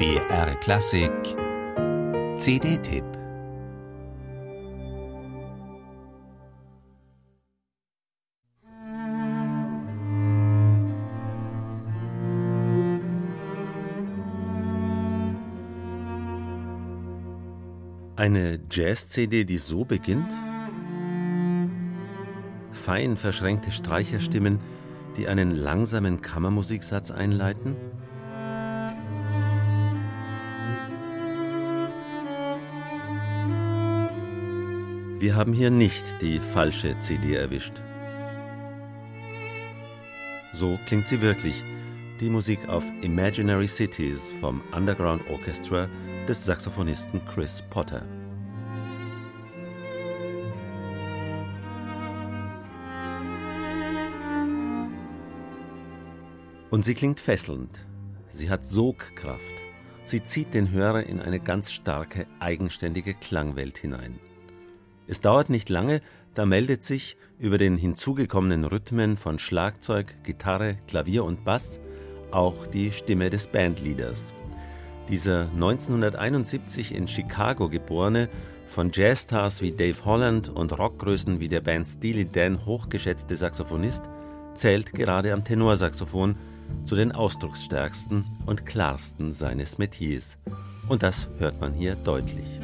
BR Klassik CD-Tipp Eine Jazz-CD, die so beginnt? Fein verschränkte Streicherstimmen, die einen langsamen Kammermusiksatz einleiten? Wir haben hier nicht die falsche CD erwischt. So klingt sie wirklich, die Musik auf Imaginary Cities vom Underground Orchestra des Saxophonisten Chris Potter. Und sie klingt fesselnd. Sie hat Sogkraft. Sie zieht den Hörer in eine ganz starke, eigenständige Klangwelt hinein. Es dauert nicht lange, da meldet sich über den hinzugekommenen Rhythmen von Schlagzeug, Gitarre, Klavier und Bass auch die Stimme des Bandleaders. Dieser 1971 in Chicago geborene, von Jazzstars wie Dave Holland und Rockgrößen wie der Band Steely Dan hochgeschätzte Saxophonist zählt gerade am Tenorsaxophon zu den ausdrucksstärksten und klarsten seines Metiers. Und das hört man hier deutlich.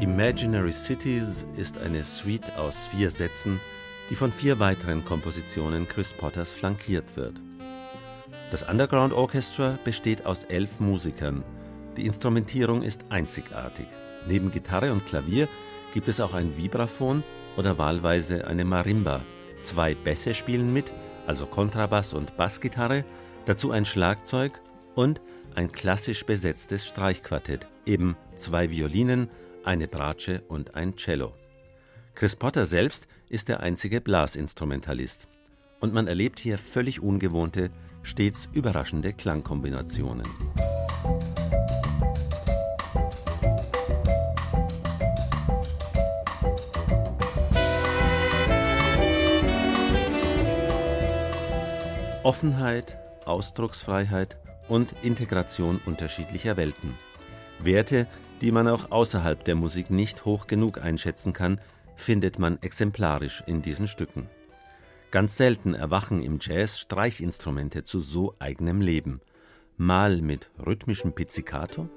Imaginary Cities ist eine Suite aus vier Sätzen, die von vier weiteren Kompositionen Chris Potters flankiert wird. Das Underground Orchestra besteht aus elf Musikern. Die Instrumentierung ist einzigartig. Neben Gitarre und Klavier gibt es auch ein Vibraphon oder wahlweise eine Marimba. Zwei Bässe spielen mit, also Kontrabass und Bassgitarre, dazu ein Schlagzeug und ein klassisch besetztes Streichquartett, eben zwei Violinen, eine Bratsche und ein Cello. Chris Potter selbst ist der einzige Blasinstrumentalist. Und man erlebt hier völlig ungewohnte, stets überraschende Klangkombinationen. Offenheit, Ausdrucksfreiheit und Integration unterschiedlicher Welten. Werte, die man auch außerhalb der Musik nicht hoch genug einschätzen kann, findet man exemplarisch in diesen Stücken. Ganz selten erwachen im Jazz Streichinstrumente zu so eigenem Leben. Mal mit rhythmischem Pizzicato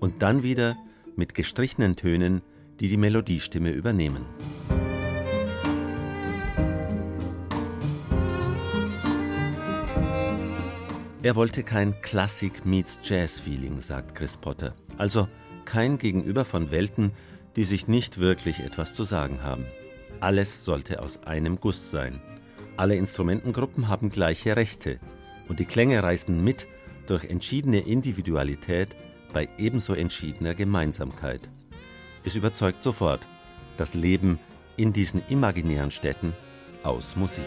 und dann wieder mit gestrichenen Tönen, die die Melodiestimme übernehmen. Er wollte kein Klassik meets Jazz Feeling, sagt Chris Potter. Also kein Gegenüber von Welten, die sich nicht wirklich etwas zu sagen haben. Alles sollte aus einem Guss sein. Alle Instrumentengruppen haben gleiche Rechte und die Klänge reißen mit durch entschiedene Individualität bei ebenso entschiedener Gemeinsamkeit. Es überzeugt sofort das Leben in diesen imaginären Städten aus Musik.